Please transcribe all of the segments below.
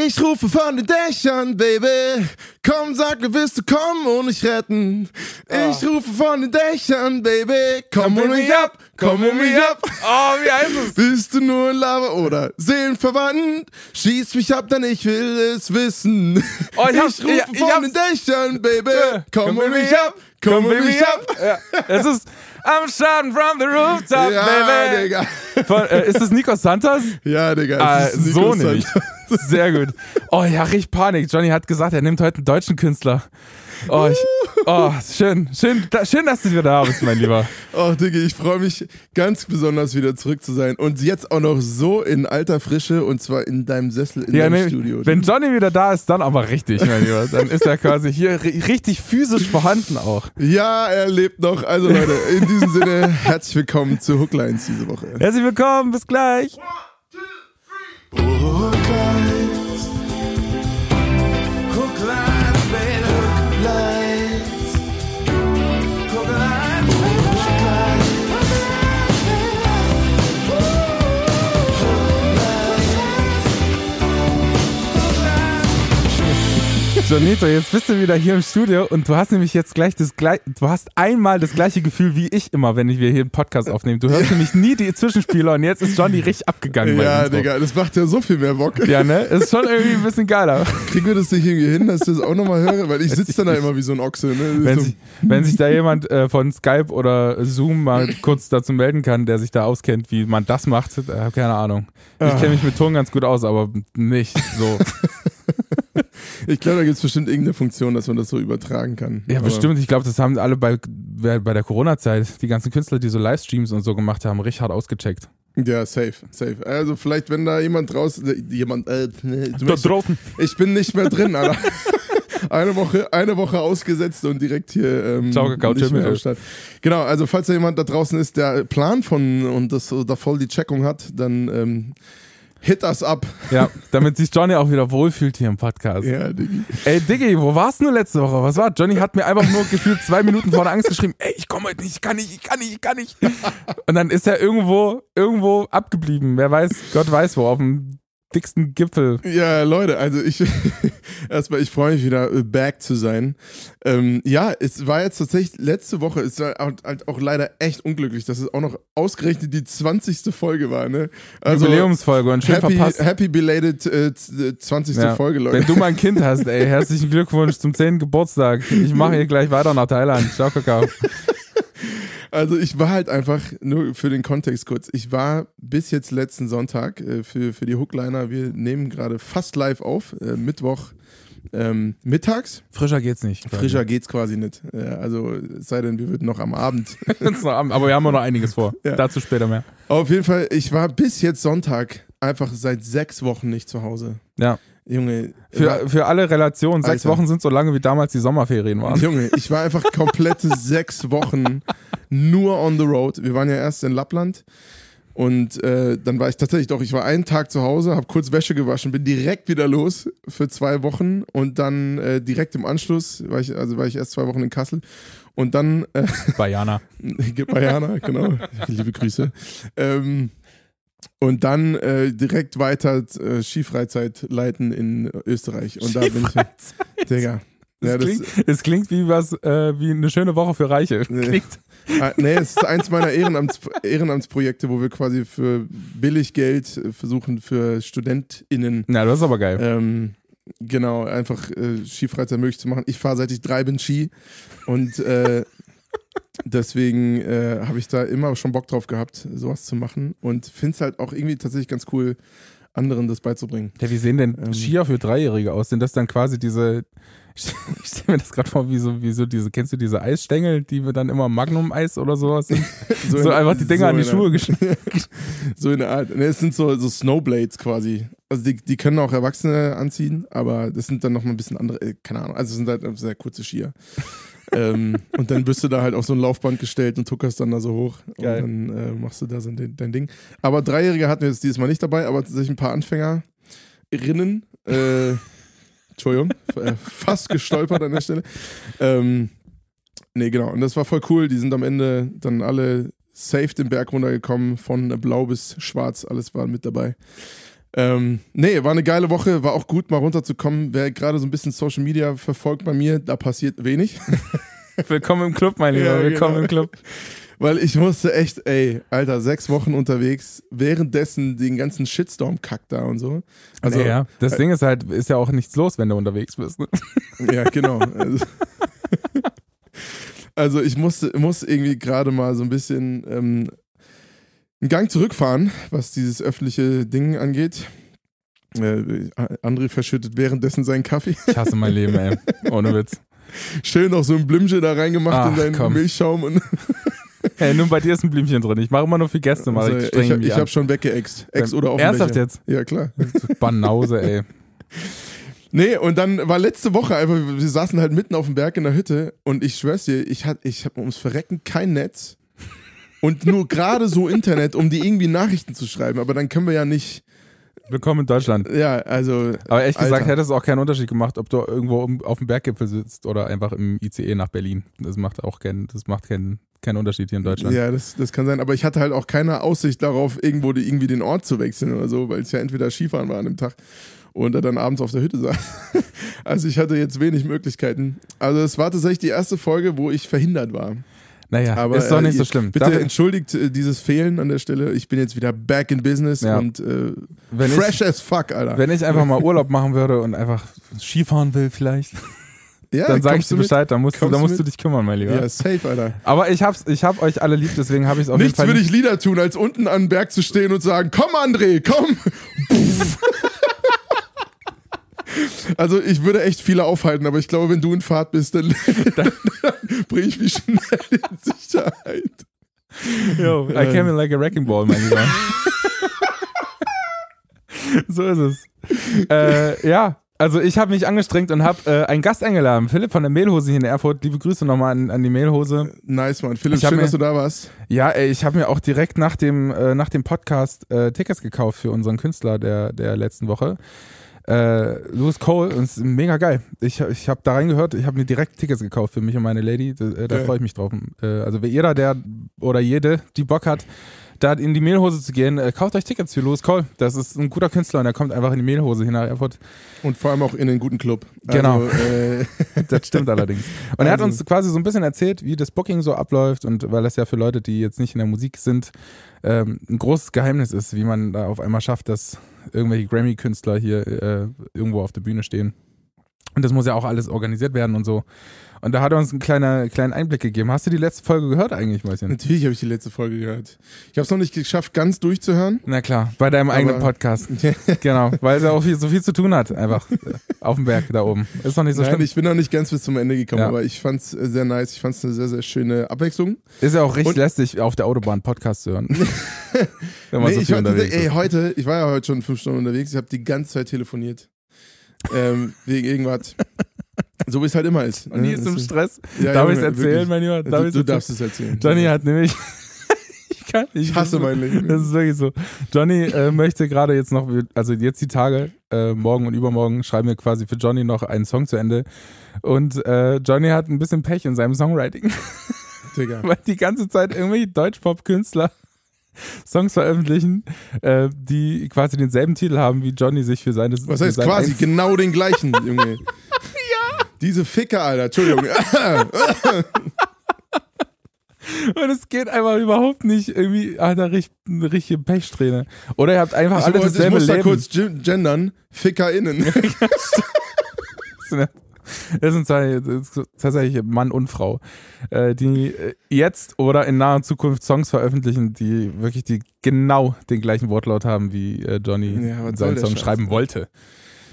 Ich rufe von den Dächern, Baby. Komm, sag mir, willst du kommen und mich retten? Ich rufe von den Dächern, Baby. Komm und mich ab, komm und mich ab. Oh, wie heißt es? Bist du nur ein Lava oder seelenverwandt? Schieß mich ab, denn ich will es wissen. Oh, ich ich rufe ich- ich von hab's. den Dächern, Baby. Komm Komm und mich ab, komm und mich ab. Ja, es ist I'm shouting from the rooftop, Ja, baby. Digga. Von, äh, ist das Nikos Santos? Ja, Digga. Ist so Nico nicht. Sehr gut. Oh ja, richtig Panik. Johnny hat gesagt, er nimmt heute einen deutschen Künstler. Oh, ich, oh schön, schön, da, schön, dass du wieder da bist, mein Lieber. Oh, Digga, ich freue mich ganz besonders wieder zurück zu sein. Und jetzt auch noch so in alter Frische und zwar in deinem Sessel in Ja, deinem nee, Studio. wenn Johnny wieder da ist, dann aber richtig, mein Lieber. Dann ist er quasi hier ri- richtig physisch vorhanden auch. ja, er lebt noch. Also Leute, in diesem Sinne, herzlich willkommen zu Hooklines diese Woche. Herzlich willkommen, bis gleich. Hooklines. Hooklines, Jonito, jetzt bist du wieder hier im Studio und du hast nämlich jetzt gleich das gleiche, du hast einmal das gleiche Gefühl wie ich immer, wenn wir hier einen Podcast aufnehmen. Du hörst nämlich nie die Zwischenspieler und jetzt ist Johnny richtig abgegangen. Ja. Digga, das macht ja so viel mehr Bock. Ja, ne? Ist schon irgendwie ein bisschen geiler. Kriegen wir das nicht irgendwie hin, dass ich das auch nochmal höre? Weil ich sitze dann da immer wie so ein Ochse. Ne? Wenn so, sich, wenn sich da jemand äh, von Skype oder Zoom mal kurz dazu melden kann, der sich da auskennt, wie man das macht, äh, keine Ahnung. Ich Ah. kenne mich mit Ton ganz gut aus, aber nicht so. Ich glaube, da gibt es bestimmt irgendeine Funktion, dass man das so übertragen kann. Ja, Aber- bestimmt. Ich glaube, das haben alle bei, bei der Corona-Zeit, die ganzen Künstler, die so Livestreams und so gemacht haben, richtig hart ausgecheckt. Ja, safe, safe. Also vielleicht, wenn da jemand draußen, äh, jemand, äh, ne, Da draußen. ich bin nicht mehr drin, Alter. Eine Woche, eine Woche ausgesetzt und direkt hier ähm, Ciao, Kakao, nicht mehr am. Start. Genau, also falls da jemand da draußen ist, der Plan von und das da voll die Checkung hat, dann ähm, hit us up. Ja, damit sich Johnny auch wieder wohlfühlt hier im Podcast. Ja, Diggi. Ey, Diggi, wo warst du letzte Woche? Was war? Johnny hat mir einfach nur gefühlt zwei Minuten vor der Angst geschrieben, ey, ich komme heute nicht, ich kann nicht, ich kann nicht, ich kann nicht. Und dann ist er irgendwo, irgendwo abgeblieben. Wer weiß, Gott weiß wo, auf dem dicksten Gipfel. Ja, Leute, also ich erstmal, ich freue mich wieder äh, back zu sein. Ähm, ja, es war jetzt tatsächlich letzte Woche, es war halt halt auch leider echt unglücklich, dass es auch noch ausgerechnet die 20. Folge war, ne? Also Jubiläumsfolge und schön happy, verpasst. happy belated äh, z- 20. Ja. Folge, Leute. Wenn du mal ein Kind hast, ey, herzlichen Glückwunsch zum 10. Geburtstag. Ich mache hier gleich weiter nach Thailand. Ciao, Kakao. Also ich war halt einfach, nur für den Kontext kurz, ich war bis jetzt letzten Sonntag äh, für, für die Hookliner, wir nehmen gerade fast live auf, äh, Mittwoch ähm, mittags. Frischer geht's nicht. Frischer geht's quasi nicht. Ja, also es sei denn, wir würden noch am Abend. Aber wir haben noch einiges vor. Ja. Dazu später mehr. Auf jeden Fall, ich war bis jetzt Sonntag einfach seit sechs Wochen nicht zu Hause. Ja. Junge, Für, für alle Relationen, sechs Alter. Wochen sind so lange, wie damals die Sommerferien waren. Junge, ich war einfach komplette sechs Wochen nur on the road. Wir waren ja erst in Lappland und äh, dann war ich tatsächlich doch, ich war einen Tag zu Hause, habe kurz Wäsche gewaschen, bin direkt wieder los für zwei Wochen und dann äh, direkt im Anschluss, war ich, also war ich erst zwei Wochen in Kassel und dann äh, Bayana. bei Jana, genau, liebe Grüße. Ähm, und dann äh, direkt weiter äh, Skifreizeit leiten in Österreich. Und da bin ich. Digga. Es, Ja, das, klingt, es klingt wie was, äh, wie eine schöne Woche für Reiche. Nee. Klingt. Ah, nee, es ist eins meiner Ehrenamts, Ehrenamtsprojekte, wo wir quasi für billig Geld äh, versuchen, für StudentInnen Na, das ist aber geil. ähm, genau einfach äh, Skifreizeit möglich zu machen. Ich fahre seit ich drei bin Ski und äh, deswegen äh, habe ich da immer schon Bock drauf gehabt, sowas zu machen und finde es halt auch irgendwie tatsächlich ganz cool, anderen das beizubringen. Ja, wie sehen denn Ähm. Skier für Dreijährige aus? Sind das dann quasi diese, ich stelle mir das gerade vor, wie so, wie so diese, kennst du diese Eisstängel, die wir dann immer Magnum-Eis oder sowas sind? So, in- einfach die Dinger so an die Schuhe geschnitten. So in der Art. Ne, es sind so, so Snowblades quasi. Also die, die können auch Erwachsene anziehen, aber das sind dann nochmal ein bisschen andere, äh, keine Ahnung, also es sind halt sehr kurze Skier. Ähm, und dann bist du da halt auf so ein Laufband gestellt und tuckerst dann da so hoch Geil. und dann äh, machst du da so dein, dein Ding. Aber Dreijährige hatten wir jetzt dieses Mal nicht dabei, aber tatsächlich ein paar Anfängerinnen, äh, Entschuldigung, äh, fast gestolpert an der Stelle. Ähm, nee, genau, und das war voll cool. Die sind am Ende dann alle safe den Berg runtergekommen, von blau bis schwarz, alles war mit dabei. Ähm, nee, war eine geile Woche, war auch gut, mal runterzukommen. Wer gerade so ein bisschen Social Media verfolgt bei mir, da passiert wenig. Willkommen im Club, mein Lieber. Ja, Willkommen genau. im Club. Weil ich musste echt, ey, Alter, sechs Wochen unterwegs, währenddessen den ganzen Shitstorm-Kack da und so. Also, nee, ja. Das Ding ist halt, ist ja auch nichts los, wenn du unterwegs bist. Ne? Ja, genau. Also, also ich musste, muss irgendwie gerade mal so ein bisschen ähm, einen Gang zurückfahren, was dieses öffentliche Ding angeht. Äh, André verschüttet währenddessen seinen Kaffee. Ich hasse mein Leben, ey. Ohne Witz. Schön noch so ein Blümchen da reingemacht Ach, in deinen komm. Milchschaum. Und Hey, nur bei dir ist ein Blümchen drin. Ich mache immer nur für Gäste, mach also, ich ich ich an. hab schon weggeext. Ex oder auf dem Ernsthaft jetzt? Ja, klar. Banause, ey. Nee, und dann war letzte Woche einfach, wir saßen halt mitten auf dem Berg in der Hütte und ich schwör's dir, ich, hat, ich habe ums Verrecken kein Netz und nur gerade so Internet, um die irgendwie Nachrichten zu schreiben. Aber dann können wir ja nicht, Willkommen in Deutschland. ja, also. Aber ehrlich gesagt Alter. hätte es auch keinen Unterschied gemacht, ob du irgendwo auf dem Berggipfel sitzt oder einfach im ICE nach Berlin. Das macht auch keinen, das macht keinen, keinen Unterschied hier in Deutschland. Ja, das, das kann sein. Aber ich hatte halt auch keine Aussicht darauf, irgendwo die, irgendwie den Ort zu wechseln oder so, weil es ja entweder Skifahren war an dem Tag und er dann abends auf der Hütte saß. Also ich hatte jetzt wenig Möglichkeiten. Also es war tatsächlich die erste Folge, wo ich verhindert war. Naja, Aber ist doch äh, nicht so ihr- schlimm. Bitte Darf- entschuldigt äh, dieses Fehlen an der Stelle. Ich bin jetzt wieder back in business Ja. und äh, wenn, fresh ich, as fuck, Alter. wenn ich einfach mal Urlaub machen würde und einfach Skifahren will vielleicht, ja, dann sag ich dir? Bescheid, dann musst, du, dann musst du dich kümmern, mein Lieber. Ja, safe, Alter. Aber ich hab's, ich hab euch alle lieb, deswegen habe ich es auf Nichts jeden Fall würde ich Lieder tun, als unten an den Berg zu stehen und sagen, komm André, komm. Also ich würde echt viele aufhalten, aber ich glaube, wenn du in Fahrt bist, dann, dann bringe ich mich schnell in Sicherheit. Yo, I came in like a wrecking ball, mein Lieber. so ist es. Äh, ja, also ich habe mich angestrengt und habe äh, einen Gast eingeladen, Philipp von der Mehlhose hier in Erfurt. Liebe Grüße nochmal an, an die Mehlhose. Nice, Mann. Philipp, schön, mir- dass du da warst. Ja, ey, ich habe mir auch direkt nach dem, äh, nach dem Podcast äh, Tickets gekauft für unseren Künstler der, der letzten Woche. Äh, Louis Cole, und es ist mega geil. Ich, ich habe da reingehört, ich habe mir direkt Tickets gekauft für mich und meine Lady. Da, äh, da freue ich mich drauf. Äh, also wer jeder, der oder jede, die Bock hat, da in die Mehlhose zu gehen, äh, kauft euch Tickets für Louis Cole. Das ist ein guter Künstler und der kommt einfach in die Mehlhose hier nach Erfurt. Und vor allem auch in den guten Club. Genau. Also, äh, Das stimmt allerdings. Und er hat Also- uns quasi so ein bisschen erzählt, wie das Booking so abläuft und weil das ja für Leute, die jetzt nicht in der Musik sind, ähm, ein großes Geheimnis ist, wie man da auf einmal schafft, dass irgendwelche Grammy-Künstler hier äh, irgendwo auf der Bühne stehen. Und das muss ja auch alles organisiert werden und so. Und da hat er uns einen kleiner, kleinen Einblick gegeben. Hast du die letzte Folge gehört eigentlich, Mäuschen? natürlich habe ich die letzte Folge gehört. Ich habe es noch nicht geschafft, ganz durchzuhören. Na klar, bei deinem eigenen Podcast. genau, weil er auch viel, so viel zu tun hat, einfach äh, auf dem Berg da oben. Ist doch nicht so Nein, schlimm. ich bin noch nicht ganz bis zum Ende gekommen, Ja. aber ich fand es sehr nice. Ich fand es eine sehr, sehr schöne Abwechslung. Ist ja auch richtig Und- lästig, auf der Autobahn Podcast zu hören. Wenn man Nee, so ich viel unterwegs ey, heute, ich war ja heute schon fünf Stunden unterwegs, ich habe die ganze Zeit telefoniert. ähm, wegen irgendwas. So wie es halt immer ist. Und die ne? ist im Stress. ja, Darf ich Junge, es erzählen, wirklich. mein Lieber? Darf Du, du darfst es erzählen. Johnny hat nämlich. ich, kann, ich, Ich hasse mein Leben. Das ist wirklich so. Johnny äh, möchte gerade jetzt noch, also jetzt die Tage, äh, morgen und übermorgen, schreiben wir quasi für Johnny noch einen Song zu Ende. Und äh, Johnny hat ein bisschen Pech in seinem Songwriting, Digga. weil die ganze Zeit irgendwelche Deutschpop-Künstler Songs veröffentlichen, äh, die quasi denselben Titel haben, wie Johnny sich für seine. Was heißt quasi? Einz- Genau den gleichen, Junge. Diese Ficker, Alter. Entschuldigung. Und es geht einfach überhaupt nicht irgendwie, hat er richtig, eine richtige Pechsträhne. Oder ihr habt einfach Ich, alle wollte- ich dasselbe muss da Leben. kurz gen- gendern. FickerInnen. Das sind zwei, das ist tatsächlich Mann und Frau, äh, die äh, jetzt oder in naher Zukunft Songs veröffentlichen, die wirklich die genau den gleichen Wortlaut haben, wie äh, Johnny Ja, seinen Song schreiben wollte.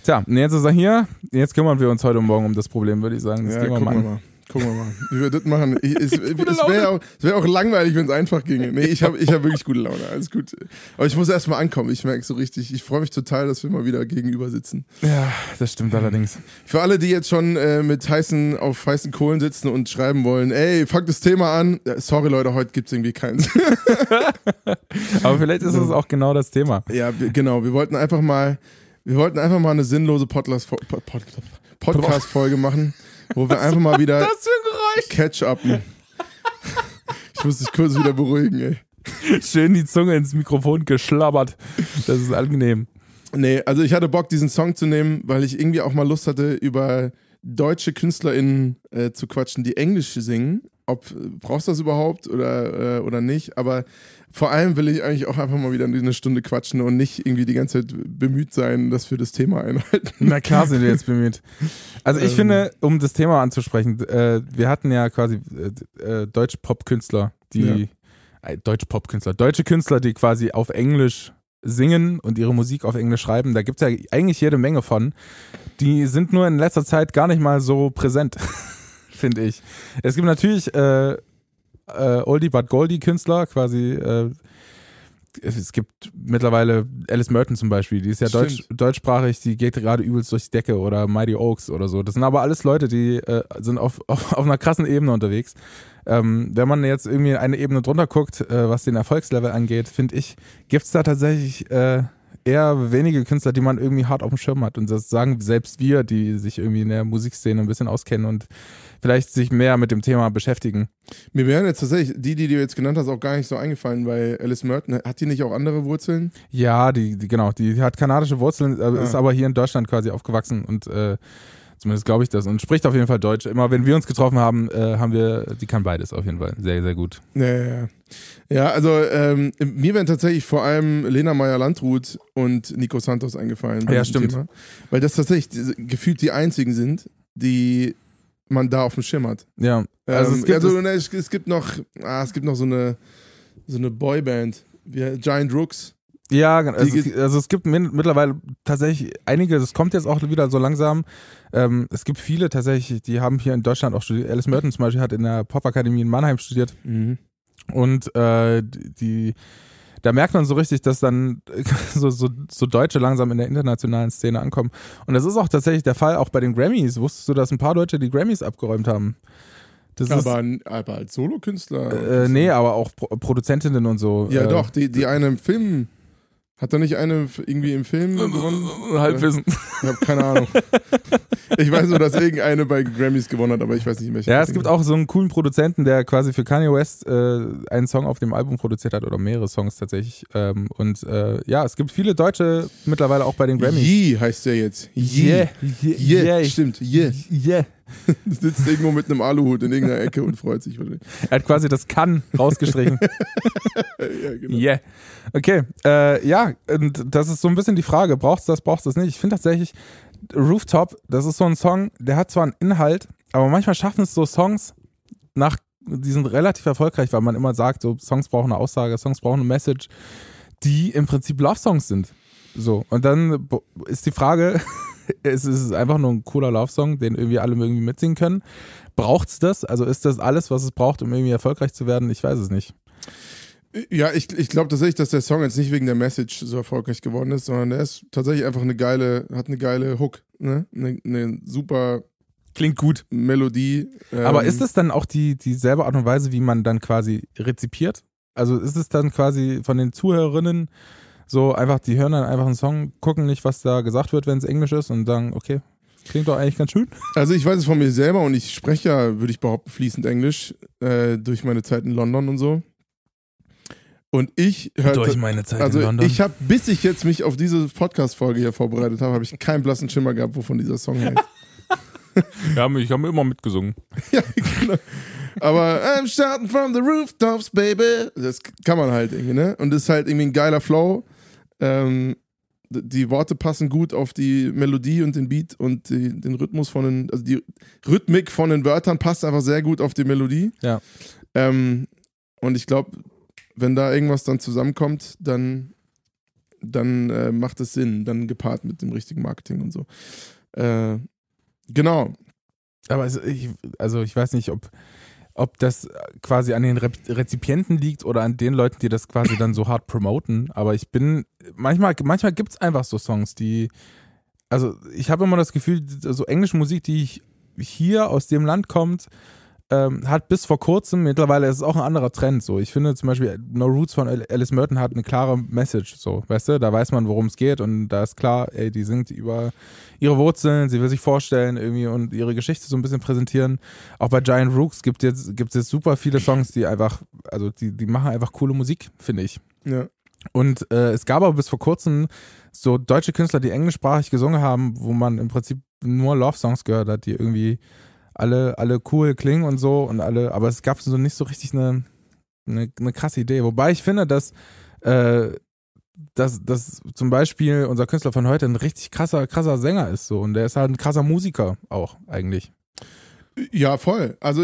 Tja, und jetzt ist er hier. Jetzt kümmern wir uns heute morgen um das Problem, würde ich sagen. Das Ja, gehen wir gucken mal an. mal. Gucken wir mal. Wie wir das machen. Ich, es es Gute wäre auch, es wär auch langweilig, wenn es einfach ginge. Nee, ich habe ich hab wirklich gute Laune. Alles gut. Aber ich muss erst mal ankommen. Ich merke so richtig. Ich freue mich total, dass wir mal wieder gegenüber sitzen. Ja, das stimmt allerdings. Für alle, die jetzt schon äh, mit heißen, auf heißen Kohlen sitzen und schreiben wollen, ey, fuck das Thema an. Äh, Sorry, Leute, heute gibt's irgendwie keins. Aber vielleicht ist es auch genau das Thema. ja, genau. Wir wollten einfach mal, wir wollten einfach mal eine sinnlose Podcast- Pod- Pod- Podcast-Folge machen, wo wir einfach mal wieder für ein Geräusch? catch-upen. Ich muss dich kurz wieder beruhigen, ey. Schön die Zunge ins Mikrofon geschlabbert. Das ist angenehm. Nee, also ich hatte Bock, diesen Song zu nehmen, weil ich irgendwie auch mal Lust hatte, über deutsche KünstlerInnen äh, zu quatschen, die Englisch singen. Ob brauchst du das überhaupt oder, äh, oder nicht? Aber vor allem will ich eigentlich auch einfach mal wieder eine Stunde quatschen und nicht irgendwie die ganze Zeit bemüht sein, dass wir das Thema einhalten. Na klar sind wir jetzt bemüht. Also ich ähm. finde, um das Thema anzusprechen, äh, wir hatten ja quasi äh, äh deutsche Popkünstler, die ja. äh, deutsche Popkünstler, deutsche Künstler, die quasi auf Englisch singen und ihre Musik auf Englisch schreiben. Da gibt es ja eigentlich jede Menge von. Die sind nur in letzter Zeit gar nicht mal so präsent, finde ich. Es gibt natürlich äh, äh, Oldie but Goldie Künstler, quasi. Äh, es gibt mittleweile Alice Merton zum Beispiel, die ist ja deutsch, deutschsprachig, die geht gerade übelst durch die Decke oder Mighty Oaks oder so. Das sind aber alles Leute, die äh, sind auf, auf, auf einer krassen Ebene unterwegs. Ähm, wenn man jetzt irgendwie eine Ebene drunter guckt, äh, was den Erfolgslevel angeht, finde ich, gibt es da tatsächlich äh, eher wenige Künstler, die man irgendwie hart auf dem Schirm hat. Und das sagen selbst wir, die sich irgendwie in der Musikszene ein bisschen auskennen und vielleicht sich mehr mit dem Thema beschäftigen. Mir wären jetzt tatsächlich die, die du jetzt genannt hast, auch gar nicht so eingefallen, weil Alice Merton, hat die nicht auch andere Wurzeln? Ja, die, die genau, die hat kanadische Wurzeln, äh, ah. ist aber hier in Deutschland quasi aufgewachsen und äh, Zumindest glaube ich das. Und spricht auf jeden Fall Deutsch. Immer wenn wir uns getroffen haben, äh, haben wir, die kann beides auf jeden Fall. Sehr, sehr gut. Ja, ja, ja. ja also ähm, mir wären tatsächlich vor allem Lena Meyer-Landrut und Nico Santos eingefallen. Ja, stimmt. Thema, weil das tatsächlich gefühlt die einzigen sind, die man da auf dem Schirm hat. Ja. Also, ähm, es, gibt also es, es, gibt noch, ah, es gibt noch so eine, so eine Boyband, wie Giant Rooks. Ja, also, also es gibt mittlerweile tatsächlich einige, das kommt jetzt auch wieder so langsam. Ähm, es gibt viele tatsächlich, die haben hier in Deutschland auch studiert. Alice Merton zum Beispiel hat in der Popakademie in Mannheim studiert. Mhm. Und äh, die, da merkt man so richtig, dass dann so, so, so Deutsche langsam in der internationalen Szene ankommen. Und das ist auch tatsächlich der Fall, auch bei den Grammys. Wusstest du, dass ein paar Deutsche die Grammys abgeräumt haben? Das aber, ist, aber als Solokünstler? Äh, nee, aber auch Pro Produzentinnen und so. Ja, äh, doch, die, die eine im Film hat er nicht eine irgendwie im Film gewonnen? Halbwissen. Ich habe keine Ahnung. Ich weiß nur, dass irgendeine bei Grammys gewonnen hat, aber ich weiß nicht welche. Ja, es gibt auch so einen coolen Produzenten, der quasi für Kanye West äh, einen Song auf dem Album produziert hat oder mehrere Songs tatsächlich. Ähm, und äh, ja, es gibt viele Deutsche mittlerweile auch bei den Grammys. Yee heißt der jetzt. Yee. Yeah. Yeah. yeah. yeah. Stimmt. Yeah. Yeah. sitzt irgendwo mit einem Aluhut in irgendeiner Ecke und freut sich wahrscheinlich. Er hat quasi das Kann rausgestrichen. ja, genau. Yeah. Okay, äh, ja, und das ist so ein bisschen die Frage, brauchst du das, brauchst du das nicht? Ich finde tatsächlich, Rooftop, das ist so ein Song, der hat zwar einen Inhalt, aber manchmal schaffen es so Songs nach, die sind relativ erfolgreich, weil man immer sagt, so Songs brauchen eine Aussage, Songs brauchen eine Message, die im Prinzip Love-Songs sind. So, und dann ist die Frage, es ist einfach nur ein cooler Love-Song, den irgendwie alle irgendwie mitsingen können. Braucht es das? Also ist das alles, was es braucht, um irgendwie erfolgreich zu werden? Ich weiß es nicht. Ja, ich, ich glaube tatsächlich, dass der Song jetzt nicht wegen der Message so erfolgreich geworden ist, sondern er ist tatsächlich einfach eine geile, hat eine geile Hook, ne? Eine, eine super Klingt gut. Melodie. Ähm Aber ist es dann auch die dieselbe Art und Weise, wie man dann quasi rezipiert? Also ist es dann quasi von den Zuhörerinnen so einfach, die hören dann einfach einen Song, gucken nicht, was da gesagt wird, wenn es Englisch ist und sagen, okay, klingt doch eigentlich ganz schön. Also ich weiß es von mir selber und ich spreche ja, würde ich behaupten, fließend Englisch äh, durch meine Zeit in London und so. Und ich hörte, durch meine Zeit also in London. ich habe, bis ich jetzt mich auf diese Podcast-Folge hier vorbereitet habe, habe ich keinen blassen Schimmer gehabt, wovon dieser Song heißt. ja, ich habe immer mitgesungen. ja, genau. Aber I'm shouting from the rooftops, baby. Das kann man halt irgendwie, ne? Und das ist halt irgendwie ein geiler Flow. Ähm, die Worte passen gut auf die Melodie und den Beat und die, den Rhythmus von den, also die Rhythmik von den Wörtern passt einfach sehr gut auf die Melodie. Ja. Ähm, und ich glaube, wenn da irgendwas dann zusammenkommt, dann, dann äh, macht es Sinn, dann gepaart mit dem richtigen Marketing und so. Äh, genau. Aber also ich, also ich weiß nicht, ob ob das quasi an den Rezipienten liegt oder an den Leuten, die das quasi dann so hart promoten. Aber ich bin, manchmal, manchmal gibt es einfach so Songs, die, also ich habe immer das Gefühl, so englische Musik, die hier aus dem Land kommt, ähm, hat bis vor kurzem, mittlerweile ist es auch ein anderer Trend. So, ich finde zum Beispiel No Roots von Alice Merton hat eine klare Message. So, weißt du, da weiß man, worum es geht und da ist klar, ey, die singt über ihre Wurzeln, sie will sich vorstellen irgendwie und ihre Geschichte so ein bisschen präsentieren. Auch bei Giant Rooks gibt es jetzt, gibt's jetzt super viele Songs, die einfach, also die, die machen einfach coole Musik, finde ich. Ja. Und äh, es gab aber bis vor kurzem so deutsche Künstler, die englischsprachig gesungen haben, wo man im Prinzip nur Love-Songs gehört hat, die irgendwie alle, alle cool klingen und so und alle, aber es gab so nicht so richtig eine, eine, eine krasse Idee. Wobei ich finde, dass, äh, dass, dass zum Beispiel unser Künstler von heute ein richtig krasser, krasser Sänger ist so und der ist halt ein krasser Musiker auch eigentlich. Ja, voll. Also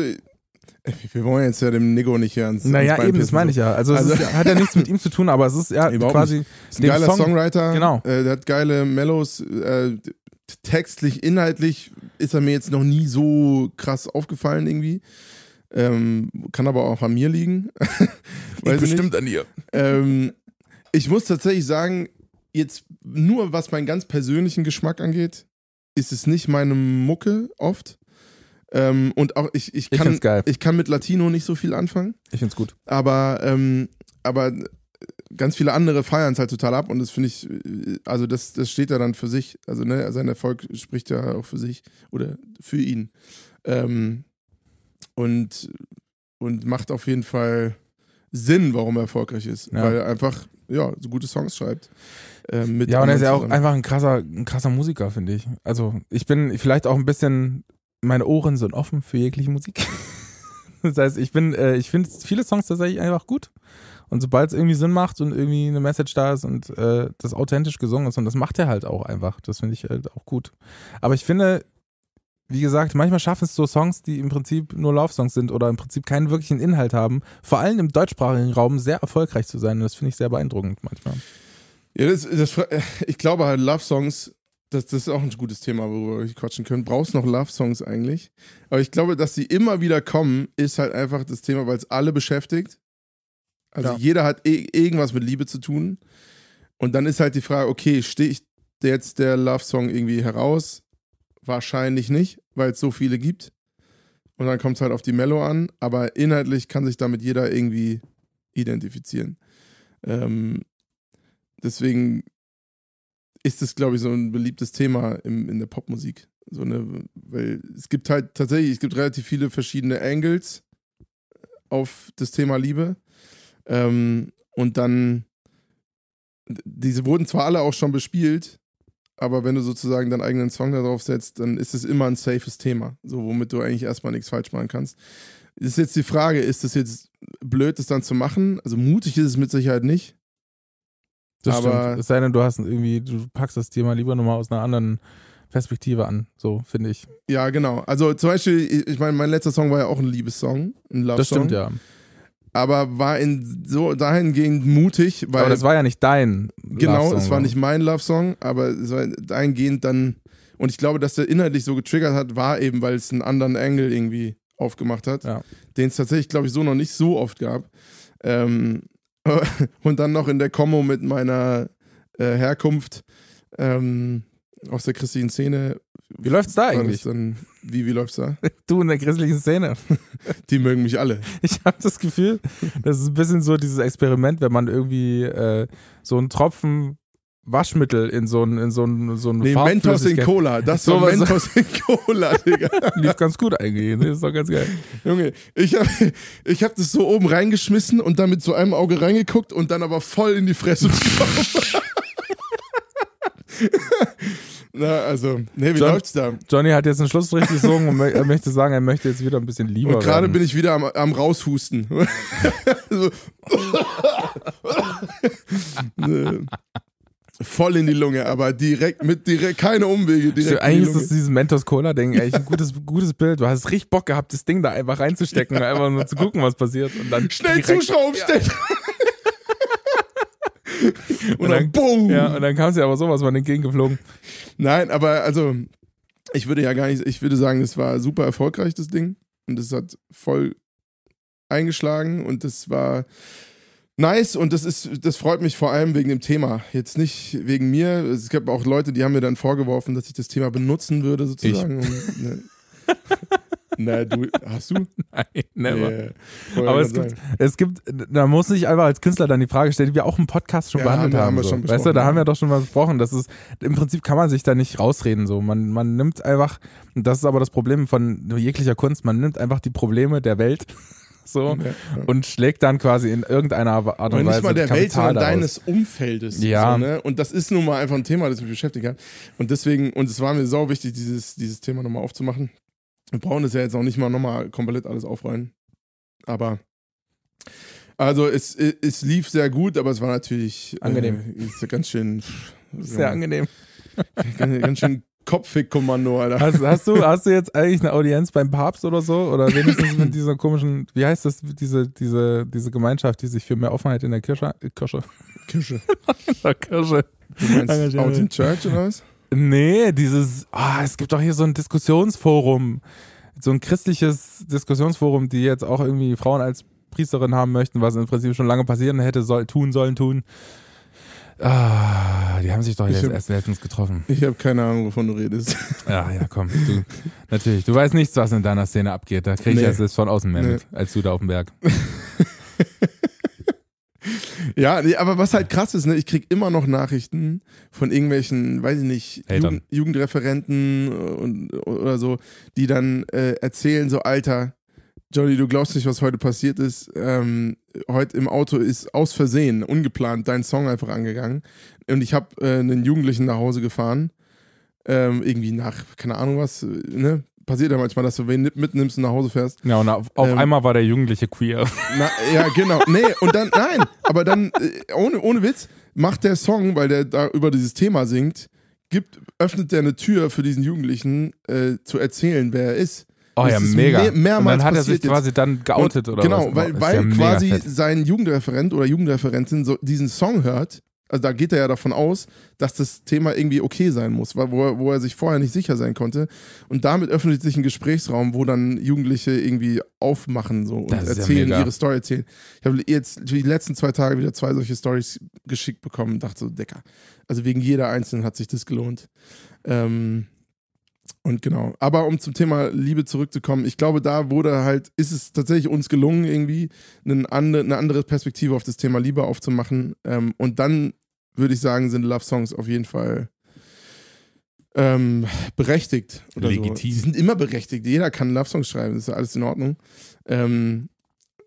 wir wollen jetzt ja dem Nigo nicht hier ans Naja, ans eben, das meine ich ja. Also, es Also- ist, hat ja nichts mit ihm zu tun, aber es ist ja quasi Ist ein geiler Song- Songwriter. Genau. Äh, der hat geile Mellows. Äh, textlich, inhaltlich ist er mir jetzt noch nie so krass aufgefallen irgendwie. Ähm, kann aber auch an mir liegen. Ich nicht. an ihr. Ähm, ich muss tatsächlich sagen, jetzt nur was meinen ganz persönlichen Geschmack angeht, ist es nicht meine Mucke oft. Ähm, und auch ich, ich, Ich kann, geil. ich kann mit Latino nicht so viel anfangen. Ich find's gut. Aber, ähm, aber ganz viele andere feiern es halt total ab und das finde ich, äh, also das, das steht ja dann für sich. Also ne, sein Erfolg spricht ja auch für sich oder für ihn. Ähm, und, und macht auf jeden Fall Sinn, warum er erfolgreich ist. Ja. Weil er einfach, ja, so gute Songs schreibt. Ähm, mit Ja, und er ist ja auch einfach ein krasser, ein krasser Musiker, finde ich. Also, ich bin vielleicht auch ein bisschen, meine Ohren sind offen für jegliche Musik. das heißt, ich bin, äh, ich finde viele Songs tatsächlich einfach gut. Und sobald es irgendwie Sinn macht und irgendwie eine Message da ist und äh, das authentisch gesungen ist, und das macht er halt auch einfach. Das finde ich halt auch gut. Aber ich finde, wie gesagt, manchmal schaffen es so Songs, die im Prinzip nur Love-Songs sind oder im Prinzip keinen wirklichen Inhalt haben, vor allem im deutschsprachigen Raum sehr erfolgreich zu sein. Und das finde ich sehr beeindruckend manchmal. Ja, das, das, ich glaube halt, Love-Songs, das, das ist auch ein gutes Thema, worüber wir quatschen können. Brauchst noch Love-Songs eigentlich? Aber ich glaube, dass sie immer wieder kommen, ist halt einfach das Thema, weil es alle beschäftigt. Also Ja. jeder hat eh- irgendwas mit Liebe zu tun. Und dann ist halt die Frage, okay, stehe ich jetzt der Love-Song irgendwie heraus? Wahrscheinlich nicht, weil es so viele gibt. Und dann kommt es halt auf die Mello an, aber inhaltlich kann sich damit jeder irgendwie identifizieren. Ähm, deswegen ist es, glaube ich, so ein beliebtes Thema im, in der Popmusik. So eine, weil es gibt halt tatsächlich, es gibt relativ viele verschiedene Angles auf das Thema Liebe. Ähm, und dann, diese wurden zwar alle auch schon bespielt, aber wenn du sozusagen deinen eigenen Song da drauf setzt, dann ist es immer ein safes Thema, so womit du eigentlich erstmal nichts falsch machen kannst. Ist jetzt die Frage, ist es jetzt blöd, das dann zu machen? Also mutig ist es mit Sicherheit nicht. Das Aber- stimmt. Es sei denn, du hast irgendwie, du packst das Thema lieber nochmal aus einer anderen Perspektive an. So, finde ich. Ja, genau. Also zum Beispiel, ich- ich meine, mein letzter Song war ja auch ein Liebessong, ein Love-Song. Das stimmt, ja. Aber war in so dahingehend mutig, weil Aber das war ja nicht dein. genau, es war nicht mein Love-Song, aber es war dahingehend dann und ich glaube, dass der inhaltlich so getriggert hat, war eben, weil es einen anderen Angle irgendwie aufgemacht hat, Ja. den es tatsächlich, glaube ich, so noch nicht so oft gab. Ähm, und dann noch in der Kombo mit meiner äh, Herkunft ähm, aus der christlichen Szene. Wie läuft's da war eigentlich? Dann, wie, wie läuft's da? Du in der christlichen Szene. Die mögen mich alle. Ich habe das Gefühl, das ist ein bisschen so dieses Experiment, wenn man irgendwie äh, so einen Tropfen Waschmittel in so ein in so ein so ein Nee, Mentos in Cola. Das war Sowas- Mentos in Cola, Digga. lief ganz gut eigentlich. Das ist doch ganz geil. Junge, ich hab, ich hab das so oben reingeschmissen und dann mit so einem Auge reingeguckt und dann aber voll in die Fresse bekommen. Na, also, nee, wie John- läuft's da? Johnny hat jetzt einen Schlussstrich gesungen und er möchte sagen, er möchte jetzt wieder ein bisschen lieber Und gerade bin ich wieder am, am raushusten. voll in die Lunge, aber direkt mit direkt keine Umwege, direkt Stimmt, Eigentlich ist das dieses Mentos-Cola-Ding echt ein gutes, gutes Bild. Du hast richtig Bock gehabt, das Ding da einfach reinzustecken, einfach nur zu gucken, was passiert. Und dann Schnell direkt- zuschrauben, schnell. und dann boom. Ja, und dann kam es ja aber sowas von entgegengeflogen. Nein, aber also, ich würde ja gar nicht, ich würde sagen, es war super erfolgreich, das Ding. Und es hat voll eingeschlagen und das war nice und das ist, das freut mich vor allem wegen dem Thema. Jetzt nicht wegen mir. Es gab auch Leute, die haben mir dann vorgeworfen, dass ich das Thema benutzen würde, sozusagen. Um, ne. Na, du, hast du? Nein, never. Yeah. Aber es gibt, es gibt, da muss ich einfach als Künstler dann die Frage stellen, die wir auch im Podcast schon Ja, behandelt haben haben. wir so. schon weißt du, da ja. haben wir doch schon mal besprochen. Das ist, im Prinzip kann man sich da nicht rausreden. So. Man, man nimmt einfach, und das ist aber das Problem von jeglicher Kunst, man nimmt einfach die Probleme der Welt so, Ja, ja. und schlägt dann quasi in irgendeiner Art und Aber Weise nicht mal der Welt, Kapital sondern daraus. deines Umfeldes. Ja. So, ne? Und das ist nun mal einfach ein Thema, das mich beschäftigt hat. Und deswegen, und es war mir sau wichtig, dieses, dieses Thema nochmal aufzumachen. Wir brauchen das ja jetzt auch nicht mal nochmal komplett alles aufrollen. Aber also es, es lief sehr gut, aber es war natürlich Angenehm. Äh, ist ja ganz schön Sehr angenehm. ganz, ganz schön Kopffick-Kommando, Alter. Hast, hast, du, hast du jetzt eigentlich eine Audienz beim Papst oder so? Oder wenigstens mit dieser komischen, wie heißt das, diese, diese, diese Gemeinschaft, die sich für mehr Offenheit in der Kirche, äh, Kirche, Kirche. in der Kirche. Du meinst. Out in Church oder was? Nee, dieses, ah, es gibt doch hier so ein Diskussionsforum, so ein christliches Diskussionsforum, die jetzt auch irgendwie Frauen als Priesterin haben möchten, was im Prinzip schon lange passieren hätte, soll, tun sollen, tun. Ah, die haben sich doch Ich jetzt hab- erst letztens getroffen. Ich habe keine Ahnung, wovon du redest. Ja, ja, komm. Du, natürlich. Du weißt nichts, was in deiner Szene abgeht. Da kriege ich Nee. jetzt von außen mehr Nee. mit, als du da auf dem Berg. Ja, nee, aber was halt krass ist, ne, ich krieg immer noch Nachrichten von irgendwelchen, weiß ich nicht. Jugend, Jugendreferenten und, oder so, die dann äh, erzählen, so Alter, Johnny, du glaubst nicht, was heute passiert ist. Ähm, heute im Auto ist aus Versehen, ungeplant, dein Song einfach angegangen. Und ich habe äh, einen Jugendlichen nach Hause gefahren. Ähm, irgendwie nach, keine Ahnung was, äh, ne? Passiert ja manchmal, dass du wen mitnimmst und nach Hause fährst. Ja, und auf, auf Ähm, einmal war der Jugendliche queer. Na, ja, genau. Nee, und dann, nein, aber dann, äh, ohne, ohne Witz, macht der Song, weil der da über dieses Thema singt, gibt, öffnet der eine Tür für diesen Jugendlichen äh, zu erzählen, wer er ist. Oh ja, mega. mehr- mehrmals und dann hat er sich jetzt. quasi dann geoutet Und, oder genau, was? weil, Ist weil ja quasi sein Jugendreferent oder Jugendreferentin so diesen Song hört. Also da geht er ja davon aus, dass das Thema irgendwie okay sein muss, wo, er, wo er sich vorher nicht sicher sein konnte. Und damit öffnet sich ein Gesprächsraum, wo dann Jugendliche irgendwie aufmachen so und ja erzählen, mega. ihre Story erzählen. Ich habe jetzt die letzten zwei Tage wieder zwei solche Stories geschickt bekommen und dachte so, Decker. Also wegen jeder einzelnen hat sich das gelohnt. Ähm, und genau. Aber um zum Thema Liebe zurückzukommen, ich glaube, da wurde halt, ist es tatsächlich uns gelungen, irgendwie einen ande, eine andere Perspektive auf das Thema Liebe aufzumachen. Ähm, und dann würde ich sagen, sind Love Songs auf jeden Fall ähm, berechtigt. Oder So. Legitim. Die sind immer berechtigt. Jeder kann Love Songs schreiben, das ist alles in Ordnung. Ähm,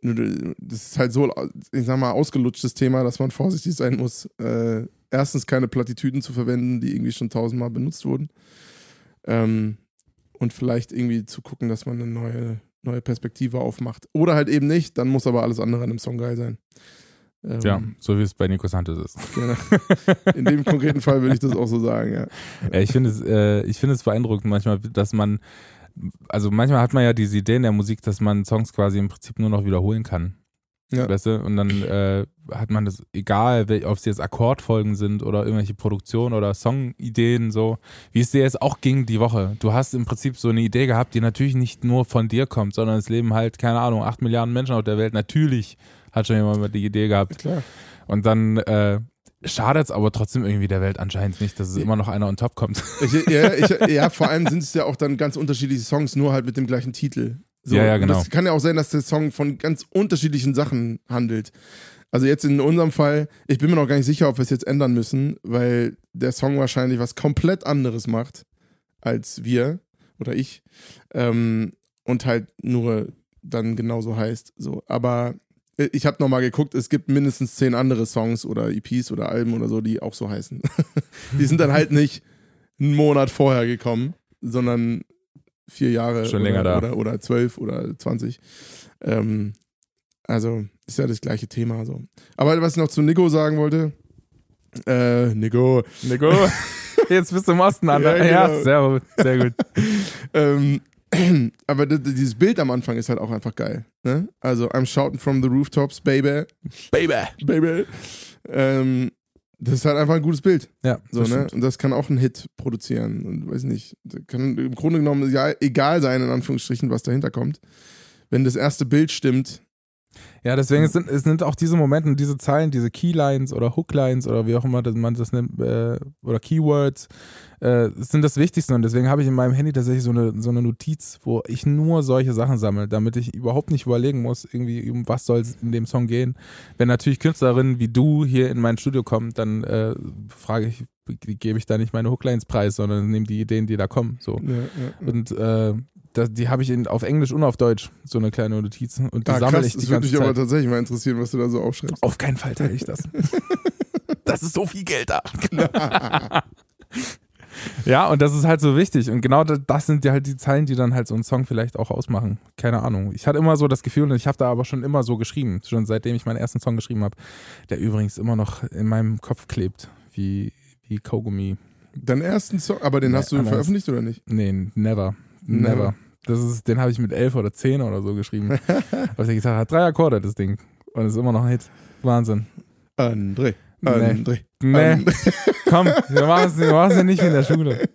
das ist halt so, ich sag mal, ausgelutschtes Thema, dass man vorsichtig sein muss. Äh, erstens keine Plattitüden zu verwenden, die irgendwie schon tausendmal benutzt wurden. Ähm, und vielleicht irgendwie zu gucken, dass man eine neue, neue Perspektive aufmacht. Oder halt eben nicht, dann muss aber alles andere an dem Song geil sein. Ähm, Ja, so wie es bei Nico Santos ist. genau. In dem konkreten Fall würde ich das auch so sagen, ja. Ja, ich finde es, äh, ich finde es beeindruckend manchmal, dass man, also manchmal hat man ja diese Idee in der Musik, dass man Songs quasi im Prinzip nur noch wiederholen kann. Ja. Weißt du? Und dann äh, hat man das, egal, ob es jetzt Akkordfolgen sind oder irgendwelche Produktionen oder Songideen, so, wie es dir jetzt auch ging die Woche. Du hast im Prinzip so eine Idee gehabt, die natürlich nicht nur von dir kommt, sondern es leben halt, keine Ahnung, acht Milliarden Menschen auf der Welt. Natürlich hat schon jemand mal die Idee gehabt. Klar. Und dann äh, schadet es aber trotzdem irgendwie der Welt anscheinend nicht, dass es immer noch einer on top kommt. Ich, ja, ich, ja, vor allem sind es ja auch dann ganz unterschiedliche Songs, nur halt mit dem gleichen Titel. So, Ja, ja, genau. Das kann ja auch sein, dass der Song von ganz unterschiedlichen Sachen handelt. Also jetzt in unserem Fall, ich bin mir noch gar nicht sicher, ob wir es jetzt ändern müssen, weil der Song wahrscheinlich was komplett anderes macht als wir oder ich. Ähm, und halt nur dann genauso heißt. So. Aber ich habe nochmal geguckt, es gibt mindestens zehn andere Songs oder EPs oder Alben oder so, die auch so heißen. die sind dann halt nicht einen Monat vorher gekommen, sondern vier Jahre Schon oder, länger da. Oder, oder zwölf oder zwanzig. Ähm, also ist ja das gleiche Thema. So. Aber was ich noch zu Nico sagen wollte, äh, Nico, Nico, jetzt bist du im Osten an. Ja, Ja, genau. sehr gut, sehr gut. ähm, aber dieses Bild am Anfang ist halt auch einfach geil. Ne? Also, I'm shouting from the rooftops, baby. Baby. Baby. Ähm, das ist halt einfach ein gutes Bild. Ja, So, das ne? stimmt. Und das kann auch einen Hit produzieren. Und weiß nicht, das kann im Grunde genommen egal sein, in Anführungsstrichen, was dahinter kommt. Wenn das erste Bild stimmt, Ja, deswegen es sind, es sind auch diese Momente, diese Zeilen, diese Keylines oder Hooklines oder wie auch immer das- man das nennt, äh, oder Keywords, äh, sind das Wichtigste. Und deswegen habe ich in meinem Handy tatsächlich so eine, so eine Notiz, wo ich nur solche Sachen sammle, damit ich überhaupt nicht überlegen muss, irgendwie, um was soll es in dem Song gehen. Wenn natürlich Künstlerinnen wie du hier in mein Studio kommen, dann äh, frage ich, gebe ich da nicht meine Hooklines preis, sondern nehme die Ideen, die da kommen. So. ja, ja, ja. Und äh, das, die habe ich in, auf Englisch und auf Deutsch, so eine kleine Notiz. Und die Ah, sammle ich die das würde ganze mich aber Zeit. tatsächlich mal interessieren, was du da so aufschreibst. Auf keinen Fall teile ich das. das ist so viel Geld da. ja, und das ist halt so wichtig. Und genau das, das sind ja halt die Zeilen, die dann halt so einen Song vielleicht auch ausmachen. Keine Ahnung. Ich hatte immer so das Gefühl, und ich habe da aber schon immer so geschrieben, schon seitdem ich meinen ersten Song geschrieben habe, der übrigens immer noch in meinem Kopf klebt, wie, wie Kaugummi. Deinen ersten Song, aber den Nee, hast du anders. veröffentlicht oder nicht? Nee, never. Never. Never. Das ist, den habe ich mit elf oder zehn oder so geschrieben. Auf der Gitarre hat drei Akkorde, das Ding. Und ist immer noch ein Hit. Wahnsinn. André. Nee. André. Nee, André. komm, wir machen es wir machen's ja nicht in der Schule.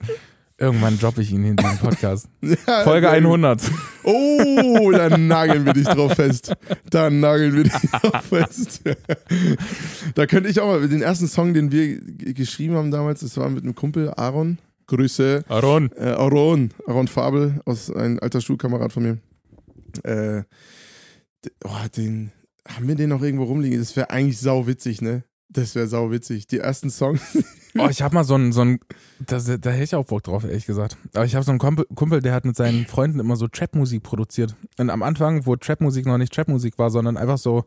Irgendwann droppe ich ihn in diesem Podcast. Ja, Folge sehr gut. 100. Oh, dann nageln wir dich drauf fest. Dann nageln wir dich drauf fest. da könnte ich auch mal, den ersten Song, den wir geschrieben haben damals, das war mit einem Kumpel, Aaron. Grüße. Aaron. Äh, Aaron, Aaron Fabel, aus ein alter Schulkamerad von mir. Äh, oh, den, haben wir den noch irgendwo rumliegen? Das wäre eigentlich sau witzig, ne? Das wäre sau witzig. Die ersten Songs. Oh, ich habe mal so einen, so einen das, da hätte ich auch Bock drauf, ehrlich gesagt. Aber ich habe so einen Kumpel, Kumpel, der hat mit seinen Freunden immer so Trap-Musik produziert. Und am Anfang, wo Trap-Musik noch nicht Trap-Musik war, sondern einfach so,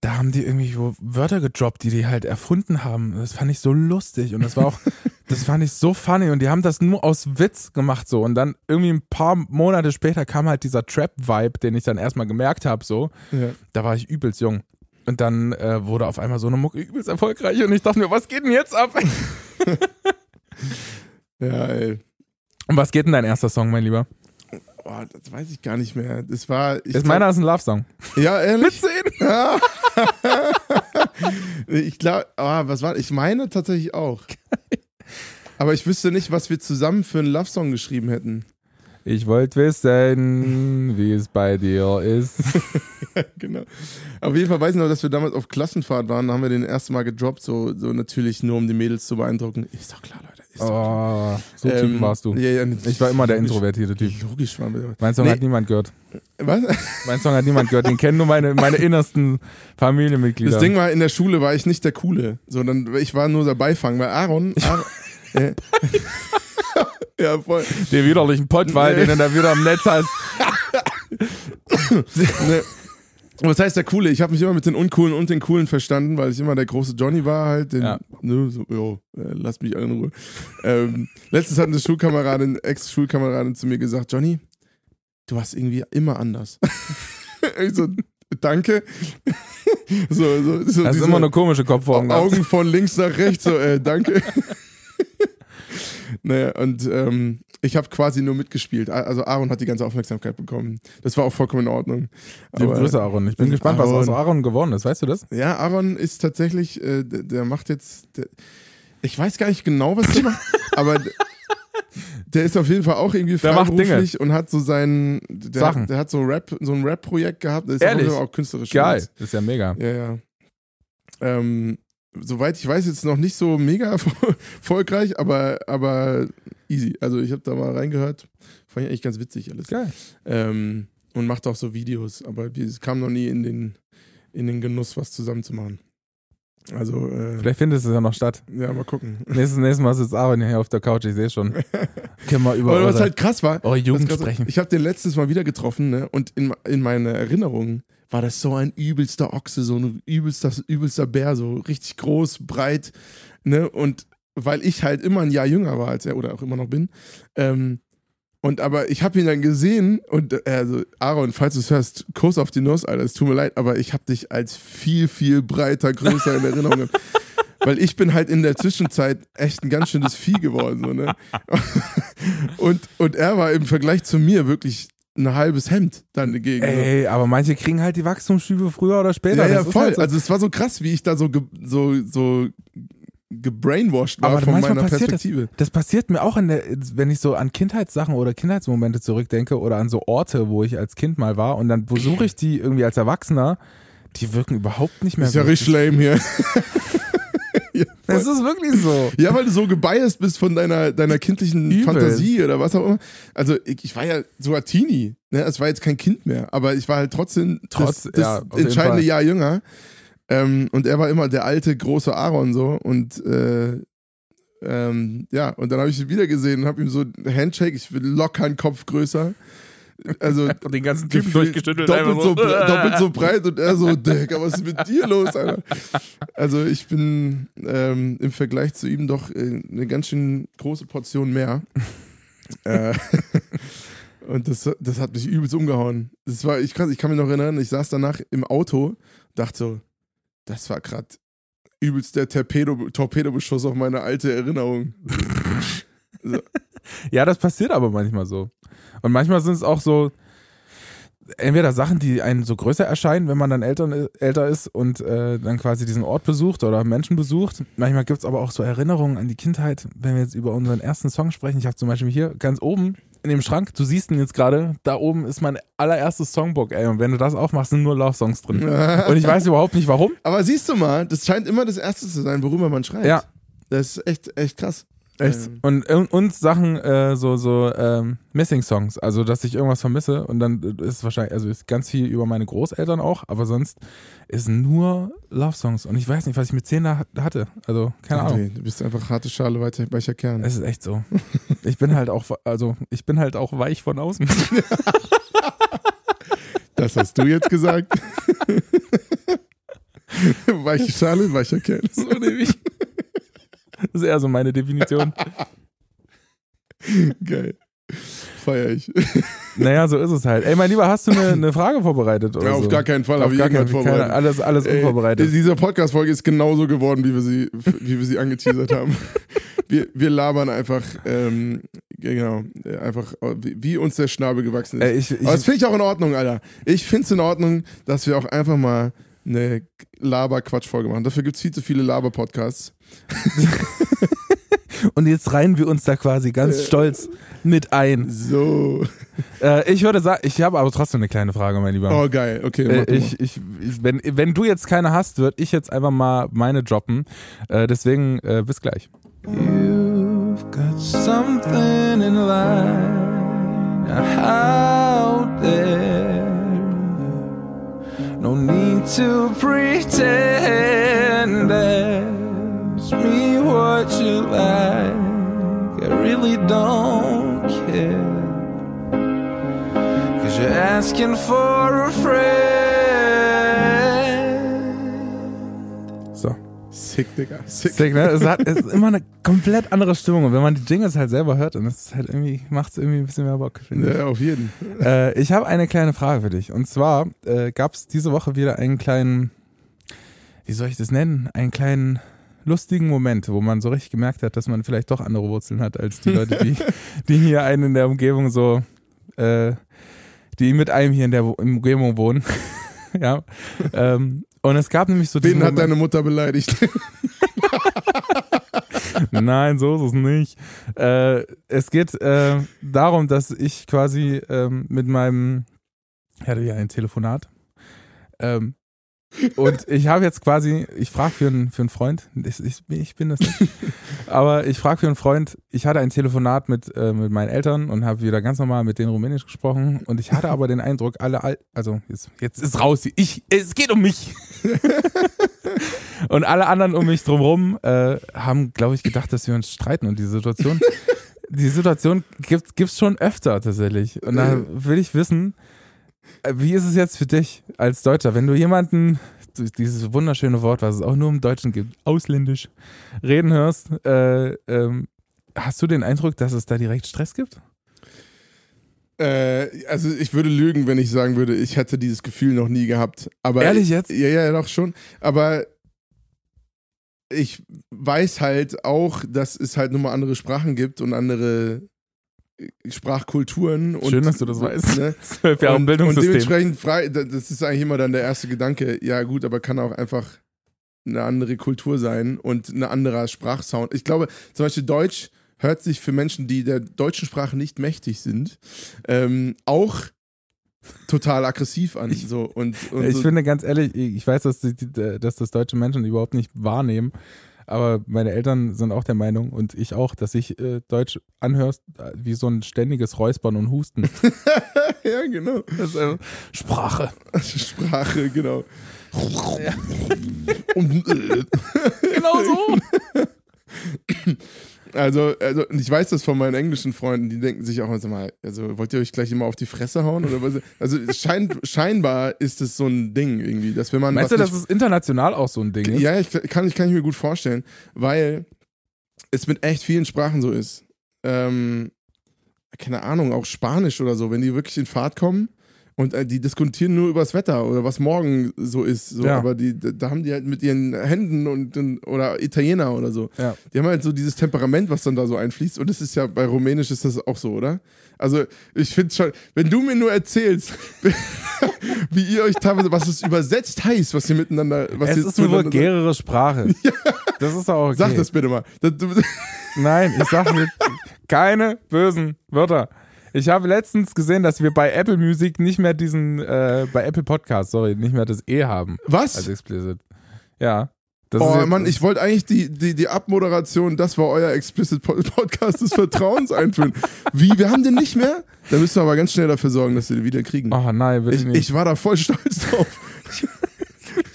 da haben die irgendwie Wörter gedroppt, die die halt erfunden haben. Das fand ich so lustig und das war auch, das fand ich so funny und die haben das nur aus Witz gemacht so. Und dann irgendwie ein paar Monate später kam halt dieser Trap-Vibe, den ich dann erstmal gemerkt habe so. ja. Da war ich übelst jung. Und dann äh, wurde auf einmal so eine Mucke übelst erfolgreich und ich dachte mir, was geht denn jetzt ab? ja, ey. Und was geht denn dein erster Song, mein Lieber? Oh, das weiß ich gar nicht mehr. Das war. Ich ist meiner ist ein Love-Song. Ja, ehrlich? Mit 10? Ja. ich glaube, ah, was war. Ich meine tatsächlich auch. Aber ich wüsste nicht, was wir zusammen für einen Love-Song geschrieben hätten. Ich wollte wissen, wie es bei dir ist. genau. Auf jeden Fall weiß ich noch, dass wir damals auf Klassenfahrt waren, da haben wir den ersten Mal gedroppt, so, so natürlich nur um die Mädels zu beeindrucken. Ist doch klar, Leute. Ist doch klar. Oh, so Typen Ähm, warst du. Ja, ja, Ich war immer der logisch. introvertierte Typ. Logisch wir. Mein Song Nee. hat niemand gehört. Was? Mein Song hat niemand gehört. Den kennen nur meine, meine innersten Familienmitglieder. Das Ding war, in der Schule war ich nicht der Coole, sondern ich war nur der Beifang, weil Aaron. Aaron äh, ja, voll. den widerlichen Pottwall, Nee. den du da wieder im Netz hast. Ne. Was heißt der Coole? Ich habe mich immer mit den Uncoolen und den Coolen verstanden, weil ich immer der große Johnny war halt. Den, Ja. ne, so, jo, äh, lass mich in Ruhe. Ähm, letztens hat eine Schulkameradin, Ex-Schulkameradin zu mir gesagt, Johnny, du warst irgendwie immer anders. ich so, danke. so, so, so Das ist immer eine komische Kopfform. gehabt. Augen von links nach rechts, so, äh, danke. naja, und ähm, ich habe quasi nur mitgespielt. Also Aaron hat die ganze Aufmerksamkeit bekommen. Das war auch vollkommen in Ordnung. Liebe Grüße, Aaron. Ich bin gespannt, was aus Aaron. Aaron geworden ist. Weißt du das? Ja, Aaron ist tatsächlich, äh, der, der macht jetzt, der, ich weiß gar nicht genau, was der macht, aber der ist auf jeden Fall auch irgendwie freiberuflich und hat so seinen, der, Sachen. der hat so Rap, so ein Rap-Projekt gehabt. Der ist Ehrlich? auch künstlerisch. Geil. Das ist ja mega. Ja, ja. Ähm, soweit ich weiß, jetzt noch nicht so mega erfolgreich, aber, aber easy. Also ich habe da mal reingehört. Fand ich eigentlich ganz witzig alles. Geil. Ähm, und macht auch so Videos, aber wir kamen noch nie in den, in den Genuss, was zusammen zu machen. Also, äh, Vielleicht findet es ja noch statt. ja, mal gucken. Nächstes, nächstes Mal sitzt Aaron hier auf der Couch, ich sehe schon. Können wir über Aber was halt krass war, eure Jugend das krass- sprechen. ich habe den letztes Mal wieder getroffen ne? und in, in meiner Erinnerung war das so ein übelster Ochse, so ein übelster, übelster Bär, so richtig groß, breit. Ne? Und weil ich halt immer ein Jahr jünger war als er oder auch immer noch bin. Ähm, und aber ich habe ihn dann gesehen und äh, also Aaron, falls du es hörst, Kuss auf die Nuss, Alter, es tut mir leid, aber ich habe dich als viel, viel breiter, größer in Erinnerung. gehabt. Weil ich bin halt in der Zwischenzeit echt ein ganz schönes Vieh geworden. So, ne? und, und er war im Vergleich zu mir wirklich ein halbes Hemd dann dagegen. so. Ey, aber manche kriegen halt die Wachstumsschübe früher oder später. Ja, ja, ist voll. Halt so. Also es war so krass, wie ich da so, so, so gebrainwashed war Aber von meiner Perspektive. Das passiert mir auch, in der, wenn ich so an Kindheitssachen oder Kindheitsmomente zurückdenke oder an so Orte, wo ich als Kind mal war und dann besuche ich die irgendwie als Erwachsener, die wirken überhaupt nicht mehr Ist ja richtig lame hier. Das ist wirklich so. Ja, weil du so gebiased bist von deiner, deiner kindlichen Übelst. Fantasie oder was auch immer. Also ich, ich war ja sogar Teenie. Ne? Es war jetzt kein Kind mehr, aber ich war halt trotzdem Trotz- das, das ja, entscheidende. Jahr jünger. Ähm, und er war immer der alte, große Aaron so. Und äh, ähm, ja, und dann habe ich ihn wieder gesehen und habe ihm so Handshake, ich will locker einen Kopf größer. Also Den ganzen Typen durchgeschüttelt. doppelt so, doppelt so breit und er so, Digga, was ist mit dir los, Alter? Also ich bin ähm, im Vergleich zu ihm doch äh, eine ganz schön große Portion mehr. äh, und das, das hat mich übelst umgehauen. Das war, ich, kann, ich kann mich noch erinnern, ich saß danach im Auto, dachte so, das war gerade übelst der Torpedo, Torpedobeschuss auf meine alte Erinnerung. Ja, das passiert aber manchmal so. Und manchmal sind es auch so, entweder Sachen, die einen so größer erscheinen, wenn man dann älter, älter ist und äh, dann quasi diesen Ort besucht oder Menschen besucht. Manchmal gibt es aber auch so Erinnerungen an die Kindheit, wenn wir jetzt über unseren ersten Song sprechen. Ich habe zum Beispiel hier ganz oben in dem Schrank, du siehst ihn jetzt gerade, da oben ist mein allererstes Songbook, ey. Und wenn du das aufmachst, sind nur Love-Songs drin. Und ich weiß überhaupt nicht warum. Aber siehst du mal, das scheint immer das Erste zu sein, worüber man schreibt. Ja. Das ist echt, echt krass. Echt? Ähm. Und, und, Sachen, äh, so, so ähm, Missing-Songs, also dass ich irgendwas vermisse und dann ist wahrscheinlich, also ist ganz viel über meine Großeltern auch, aber sonst ist nur Love-Songs und ich weiß nicht, was ich mit 10 da hatte. Also, keine Ahnung. Nee, du bist einfach harte Schale, weicher, weicher Kern. Es ist echt so. Ich bin halt auch, also ich bin halt auch weich von außen. Das hast du jetzt gesagt. Weiche Schale, weicher Kern. so nämlich. Das ist eher so meine Definition. Geil. Feier ich. Naja, so ist es halt. Ey, mein Lieber, hast du eine, eine Frage vorbereitet? Oder Ja, auf so? gar keinen Fall Auf gar irgendwas keinen Fall. vorbereitet. Alles, alles Ey, unvorbereitet. Diese Podcast-Folge ist genauso geworden, wie wir sie, wie wir sie angeteasert haben. Wir, wir labern einfach, ähm, genau, einfach, wie, wie uns der Schnabel gewachsen ist. Ey, ich, ich, Aber das finde ich auch in Ordnung, Alter. Ich finde es in Ordnung, dass wir auch einfach mal eine Laber-Quatsch-Folge machen. Dafür gibt es viel zu viele Laber-Podcasts. und jetzt reihen wir uns da quasi ganz Äh. stolz mit ein. So. Äh, ich würde sagen, ich habe aber trotzdem eine kleine Frage, mein Lieber. Oh, geil. Okay, Äh, ich, ich, wenn, wenn du jetzt keine hast, würde ich jetzt einfach mal meine droppen. Äh, deswegen äh, bis gleich. You've got something in line out there. No need to pretend. Ask me what you like. I really don't care. Cause you're asking for a friend. Sick, Digga. Sick. Sick, ne? Es, hat, es ist immer eine komplett andere Stimmung. Und wenn man die Jingles halt selber hört, dann ist es halt irgendwie, macht es irgendwie ein bisschen mehr Bock, ich. Ja, auf jeden. Äh, ich habe eine kleine Frage für dich. Und zwar äh, gab es diese Woche wieder einen kleinen, wie soll ich das nennen? Einen kleinen lustigen Moment, wo man so richtig gemerkt hat, dass man vielleicht doch andere Wurzeln hat als die Leute, die, die hier einen in der Umgebung so, äh, die mit einem hier in der Umgebung wohnen. ja. Ähm, und es gab nämlich so Wen hat Moment- deine Mutter beleidigt? Nein, so ist es nicht. Äh, es geht äh, darum, dass ich quasi ähm, mit meinem, ich hatte ja ein Telefonat. Ähm, und ich habe jetzt quasi, ich frage für, einen- für einen Freund, ich, ich, ich bin das nicht, aber ich frage für einen Freund, ich hatte ein Telefonat mit, äh, mit meinen Eltern und habe wieder ganz normal mit denen Rumänisch gesprochen und ich hatte aber den Eindruck, alle, Al also jetzt, jetzt ist raus, ich, es geht um mich. Und alle anderen um mich drumherum äh, haben, glaube ich, gedacht, dass wir uns streiten. Und die Situation, die Situation gibt es schon öfter tatsächlich. Und da will ich wissen, wie ist es jetzt für dich als Deutscher, wenn du jemanden, dieses wunderschöne Wort, was es auch nur im Deutschen gibt, ausländisch, reden hörst, äh, ähm, hast du den Eindruck, dass es da direkt Stress gibt? Äh, also ich würde lügen, wenn ich sagen würde, ich hätte dieses Gefühl noch nie gehabt. Aber Ehrlich jetzt? Ja, ja, doch schon. Aber ich weiß halt auch, dass es halt nun mal andere Sprachen gibt und andere Sprachkulturen. Und, Schön, dass du das weißt. Ne? Und, und dementsprechend frei, da- das ist eigentlich immer dann der erste Gedanke, ja gut, aber kann auch einfach eine andere Kultur sein und ein anderer Sprachsound. Ich glaube, zum Beispiel Deutsch hört sich für Menschen, die der deutschen Sprache nicht mächtig sind, ähm, auch total aggressiv an. so, und, und Ich so, finde ganz ehrlich, ich weiß, dass, die- dass das deutsche Menschen überhaupt nicht wahrnehmen, aber meine Eltern sind auch der Meinung und ich auch, dass sich äh, Deutsch anhörst äh, wie so ein ständiges Räuspern und Husten. ja, genau. Das ist einfach Sprache. Sprache, genau. Äh, Genau so. Also, also und ich weiß das von meinen englischen Freunden, die denken sich auch immer, mal, also wollt ihr euch gleich immer auf die Fresse hauen oder was? Also schein, scheinbar ist es so ein Ding irgendwie, dass wenn man Meinst du, dass es international auch so ein Ding ist? ja, ich kann, ich kann ich mir gut vorstellen, weil es mit echt vielen Sprachen so ist. Ähm, keine Ahnung, auch Spanisch oder so, wenn die wirklich in Fahrt kommen und äh, die diskutieren nur über das Wetter oder was morgen so ist. So, Ja. Aber die, da haben die halt mit ihren Händen und, und oder Italiener oder so. Ja. Die haben halt so dieses Temperament, was dann da so einfließt. Und das ist ja bei Rumänisch ist das auch so, oder? Also ich finde schon, wenn du mir nur erzählst, wie ihr euch teilweise, was es übersetzt heißt, was ihr miteinander, was Es ihr ist eine vulgärere Sprache. Das ist auch okay. Sag das bitte mal. Das, Nein, ich sage jetzt keine bösen Wörter. Ich habe letztens gesehen, dass wir bei Apple Music nicht mehr diesen, äh, bei Apple Podcast, sorry, nicht mehr das E haben was? als explicit. Ja. Oh Mann, ich wollte eigentlich die, die, die Abmoderation, das war euer Explicit Po- Podcast des Vertrauens einführen. Wie, wir haben den nicht mehr? Da müssen wir aber ganz schnell dafür sorgen, dass wir den wieder kriegen. Oh nein, bitte ich, nicht. ich war da voll stolz drauf.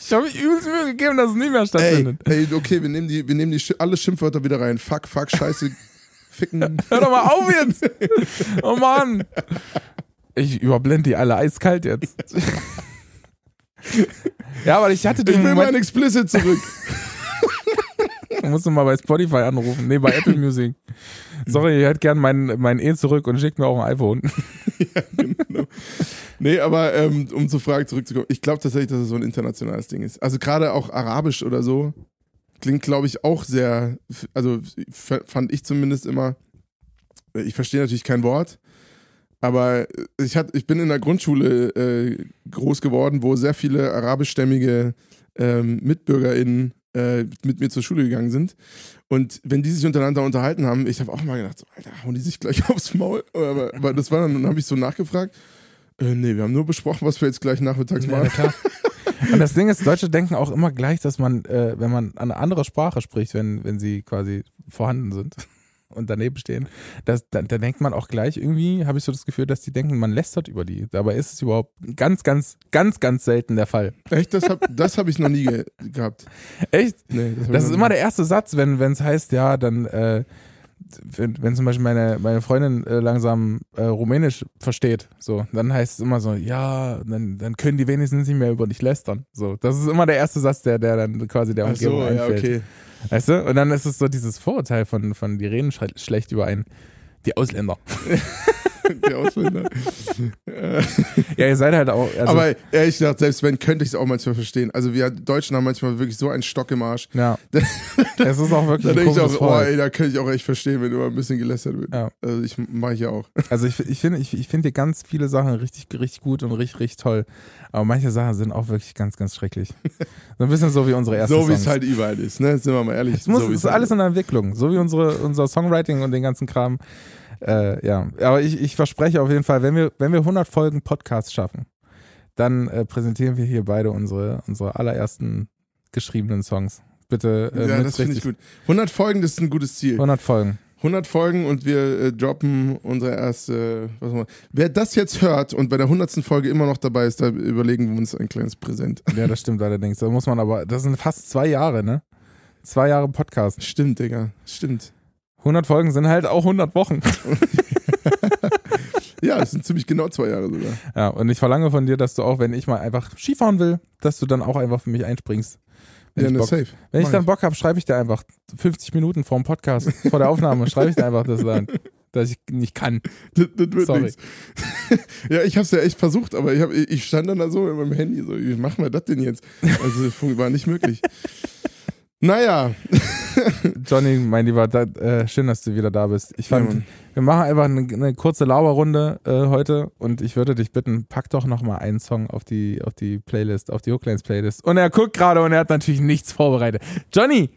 Ich habe mich übelst Mühe gegeben, dass es nicht mehr Ey, stattfindet. ey, okay, wir nehmen, die, wir nehmen die, alle Schimpfwörter wieder rein. Fuck, fuck, scheiße, ficken. Hör doch mal auf jetzt! Oh Mann! Ich überblende die alle eiskalt jetzt. Ja, aber ich hatte Ich den will mein Moment, Explicit zurück. ich musste mal bei Spotify anrufen. Nee, bei Apple Music. Sorry, ich hätte gern mein, mein E zurück und schickt mir auch ein iPhone. Nee, aber ähm, um zur Frage zurückzukommen, ich glaube tatsächlich, dass es so ein internationales Ding ist. Also gerade auch Arabisch oder so klingt, glaube ich, auch sehr, also fand ich zumindest immer, ich verstehe natürlich kein Wort, aber ich, hat, ich bin in der Grundschule äh, groß geworden, wo sehr viele arabischstämmige ähm, MitbürgerInnen äh, mit mir zur Schule gegangen sind. Und wenn die sich untereinander unterhalten haben, ich habe auch mal gedacht, so, Alter, hauen die sich gleich aufs Maul? Aber, aber das war dann, dann habe ich so nachgefragt, äh, nee, wir haben nur besprochen, was wir jetzt gleich nachmittags Ja, machen. Und das Ding ist, Deutsche denken auch immer gleich, dass man, äh, wenn man eine andere Sprache spricht, wenn, wenn sie quasi vorhanden sind und daneben stehen, das, da, da denkt man auch gleich irgendwie, habe ich so das Gefühl, dass die denken, man lästert über die. Dabei ist es überhaupt ganz, ganz, ganz, ganz selten der Fall. Echt, das habe das hab ich noch nie ge gehabt. Echt? Nee, Das noch ist immer der erste Satz, wenn es heißt, ja, dann, äh, wenn, wenn zum Beispiel meine, meine Freundin äh, langsam äh, Rumänisch versteht, so, dann heißt es immer so, ja, dann, dann können die wenigstens nicht mehr über dich lästern. So, das ist immer der erste Satz, der, der dann quasi der Ach Umgebung so, ja, einfällt. okay. Weißt du? Und dann ist es so dieses Vorurteil von, von die reden schle schlecht über einen. Die Ausländer. Die Ausländer. Ja, ihr seid halt auch. Also, aber ehrlich gesagt, selbst wenn, könnte ich es auch manchmal verstehen. Also wir Deutschen haben manchmal wirklich so einen Stock im Arsch. ja. es ist auch wirklich Da denke ich auch, oh Volk. ey, da könnte ich auch echt verstehen, wenn immer ein bisschen gelästert wird. Ja. Also ich mache ich ja auch. Also ich, ich finde ich, ich finde hier ganz viele Sachen richtig, richtig gut und richtig, richtig toll. Aber manche Sachen sind auch wirklich ganz, ganz schrecklich. So ein bisschen so wie unsere ersten so wie es halt überall ist, ne? Sind wir mal ehrlich. es muss, so es ist halt alles in der Entwicklung. So wie unsere, unser Songwriting und den ganzen Kram. Äh, ja, aber ich, ich verspreche auf jeden Fall, wenn wir, wenn wir 100 Folgen Podcast schaffen, dann äh, präsentieren wir hier beide unsere, unsere allerersten geschriebenen Songs. Bitte äh, ja, das finde ich gut. 100 Folgen, das ist ein gutes Ziel. 100 Folgen. 100 Folgen und wir äh, droppen unsere erste. Was immer. Wer das jetzt hört und bei der 100. Folge immer noch dabei ist, da überlegen wir uns ein kleines Präsent. Ja, das stimmt allerdings. Da muss man aber, das sind fast zwei Jahre, ne? Zwei Jahre Podcast. Stimmt, Digga. Stimmt. 100 Folgen sind halt auch 100 Wochen. Ja, es sind ziemlich genau zwei Jahre sogar. Ja, und ich verlange von dir, dass du auch, wenn ich mal einfach Skifahren will, dass du dann auch einfach für mich einspringst. Wenn Ja, ich ne, Bock, safe. wenn ich dann Bock habe, schreibe ich dir einfach 50 Minuten vor dem Podcast, vor der Aufnahme, schreibe ich dir einfach, dass, dann, dass ich nicht kann. Das, das wird Sorry. nichts. ja, ich hab's ja echt versucht, aber ich, hab, ich stand dann da so mit meinem Handy, so, wie machen wir das denn jetzt? Also, das war nicht möglich. Naja, Johnny, mein Lieber, da, äh, schön, dass du wieder da bist. Ich Ja, fand, Mann. wir machen einfach eine, eine kurze Lauerrunde äh, heute und ich würde dich bitten, pack doch noch mal einen Song auf die, auf die Playlist, auf die Hooklines Playlist. Und er guckt gerade und er hat natürlich nichts vorbereitet. Johnny,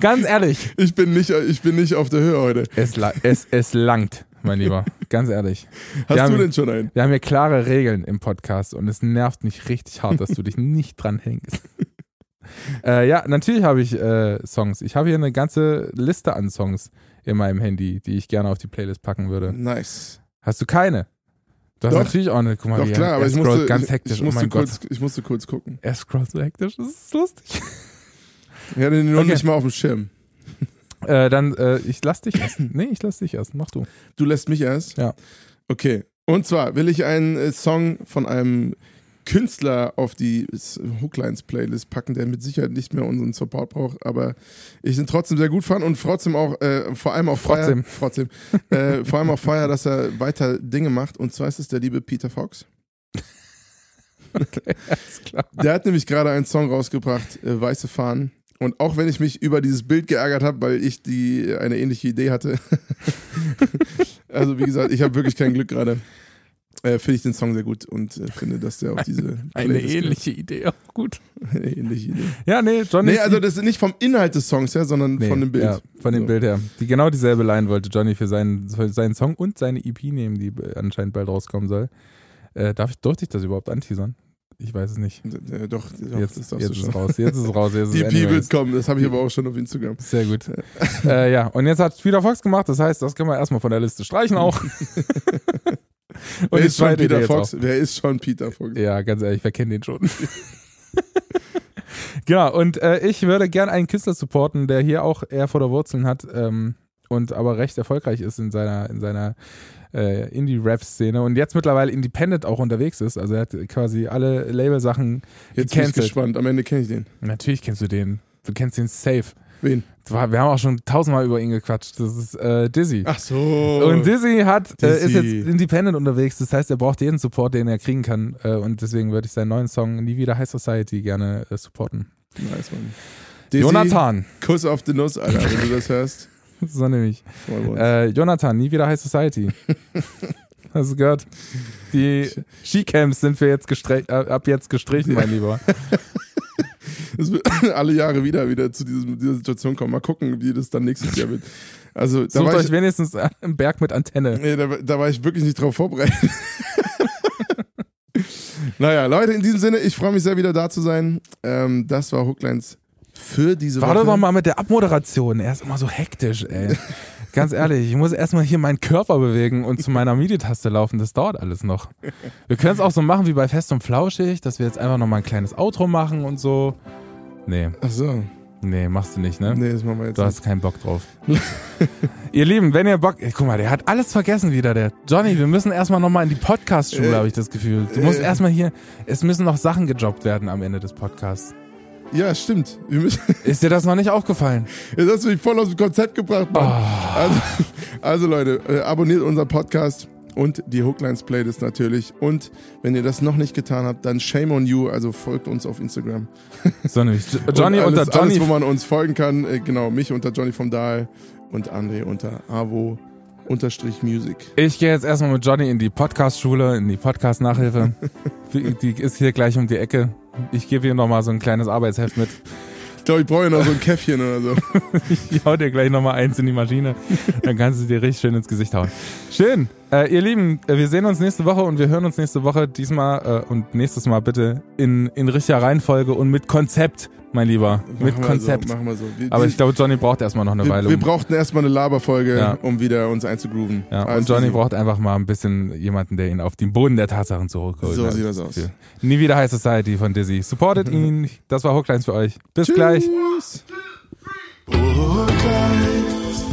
ganz ehrlich, ich bin nicht, ich bin nicht auf der Höhe heute. es, es, es langt, mein Lieber, ganz ehrlich. Hast Wir haben- du denn schon einen? Wir haben hier klare Regeln im Podcast und es nervt mich richtig hart, dass du dich nicht dran hängst. Äh, ja, natürlich habe ich äh, Songs. Ich habe hier eine ganze Liste an Songs in meinem Handy, die ich gerne auf die Playlist packen würde. Nice. Hast du keine? Du hast Doch. natürlich auch eine. Guck mal, Doch klar, er, aber er ich musste, ganz ich, hektisch. ich, oh musste mein kurz, Gott. ich musste kurz gucken. Er scrollt so hektisch. Das ist lustig. Ich hatte den noch Okay. nicht mal auf dem Schirm. Äh, dann, äh, ich lass dich erst. Nee, ich lass dich erst. Mach du. Du lässt mich erst? Ja. Okay. Und zwar will ich einen äh, Song von einem Künstler auf die Hooklines-Playlist packen, der mit Sicherheit nicht mehr unseren Support braucht, aber ich ihn trotzdem sehr gut fand und trotzdem auch, äh, vor allem auch Trotzdem. feier, trotzdem, äh, vor allem auch feier, dass er weiter Dinge macht und zwar ist es der liebe Peter Fox. Klar. Der hat nämlich gerade einen Song rausgebracht, äh, Weiße Fahnen. Und auch wenn ich mich über dieses Bild geärgert habe, weil ich die eine ähnliche Idee hatte. also wie gesagt, ich habe wirklich kein Glück gerade. Äh, finde ich den Song sehr gut und äh, finde, dass der auf diese Eine Playlist ähnliche Idee, auch gut. gehört. Eine ähnliche Idee. Ja, nee, Johnny. Nee, also das ist nicht vom Inhalt des Songs her, sondern Nee, von dem Bild. Ja, von dem So. Bild her. Die genau dieselbe Line wollte Johnny für seinen, für seinen Song und seine EP nehmen, die anscheinend bald rauskommen soll. Äh, darf ich, durfte ich das überhaupt anteasern? Ich weiß es nicht. Äh, doch, doch jetzt jetzt ist es raus. Jetzt ist es raus. Jetzt Die anyways. wird kommen, das habe ich aber auch schon auf Instagram. Sehr gut. äh, ja, und jetzt hat Peter Fox gemacht, das heißt, das können wir erstmal von der Liste streichen auch. Und Wer ist schon Peter Fox? auch. Wer ist schon Peter Fox? Ja, ganz ehrlich, wer kennt den schon? genau, und äh, ich würde gern einen Künstler supporten, der hier auch eher vor der Wurzeln hat ähm, und aber recht erfolgreich ist in seiner, in seiner äh, Indie-Rap-Szene und jetzt mittlerweile independent auch unterwegs ist. Also er hat quasi alle Labelsachen Jetzt bin ich gespannt. Am Ende kenne ich den. Natürlich kennst du den. Du kennst den safe. Wen? Wir haben auch schon tausendmal über ihn gequatscht. Das ist äh, Dizzy. Ach so. Und Dizzy hat, äh, ist Dizzy. jetzt independent unterwegs, das heißt, er braucht jeden Support, den er kriegen kann. Äh, und deswegen würde ich seinen neuen Song Nie wieder High Society gerne äh, supporten. nice, Mann. Dizzy, Jonathan, Kuss auf die Nuss, Alter, wenn du das hörst. so nämlich. Äh, Jonathan, Nie wieder High Society. Hast du gehört? Die Skicamps sind wir jetzt gestre- äh, ab jetzt gestrichen, mein Lieber. Das wird alle Jahre wieder, wieder zu diesem, dieser Situation kommen. Mal gucken, wie das dann nächstes Jahr wird. Also, da Sucht war, euch ich, wenigstens einen Berg mit Antenne. nee, da, da war ich wirklich nicht drauf vorbereitet. naja, Leute, in diesem Sinne, ich freue mich sehr, wieder da zu sein. Ähm, das war Hooklines für diese Warte Woche. doch mal mit der Abmoderation. Er ist immer so hektisch, ey. Ganz ehrlich, ich muss erstmal hier meinen Körper bewegen und zu meiner MIDI-Taste laufen. Das dauert alles noch. Wir können es auch so machen wie bei Fest und Flauschig, dass wir jetzt einfach nochmal ein kleines Outro machen und so. Nee, Ach so. nee, machst du nicht, ne? Nee, das machen wir jetzt Du hast keinen Bock drauf. ihr Lieben, wenn ihr Bock. Ey, guck mal, der hat alles vergessen wieder, der. Johnny, wir müssen erstmal nochmal in die Podcast-Schule, Äh, habe ich das Gefühl. Du musst äh. erstmal hier. Es müssen noch Sachen gejobbt werden am Ende des Podcasts. Ja, stimmt. Ist dir das noch nicht aufgefallen? jetzt hast du mich voll aus dem Konzept gebracht, Mann. Oh. Also, also Leute, äh, abonniert unseren Podcast und die Hooklines Playlist natürlich. Und wenn ihr das noch nicht getan habt, dann shame on you. Also folgt uns auf Instagram. So nämlich. Johnny alles, unter Johnny Alles, wo man uns folgen kann. Äh, genau, mich unter Johnny vom Dahl und André unter Avo unterstrich Music. Ich gehe jetzt erstmal mit Johnny in die Podcast-Schule, in die Podcast-Nachhilfe. Die ist hier gleich um die Ecke. Ich gebe hier nochmal so ein kleines Arbeitsheft mit. Ich glaube, ich brauche ja noch so ein Käffchen oder so. Ich hau dir gleich nochmal eins in die Maschine. Dann kannst du dir richtig schön ins Gesicht hauen. Schön. Äh, ihr Lieben, äh, wir sehen uns nächste Woche und wir hören uns nächste Woche diesmal äh, und nächstes Mal bitte in, in richtiger Reihenfolge und mit Konzept, mein Lieber. mit Machen wir Konzept. So, machen wir so. Wir, Aber ich glaube, Johnny braucht erstmal noch eine wir, Weile. wir brauchten erstmal eine Laberfolge, Ja. um wieder uns einzugrooven. ja, und Johnny easy. braucht einfach mal ein bisschen jemanden, der ihn auf den Boden der Tatsachen zurückholt. So sieht das aus. viel. Nie wieder High Society von Dizzy. Supportet ihn. Das war Hooklines für euch. Bis gleich. Tschüss. Hooklines.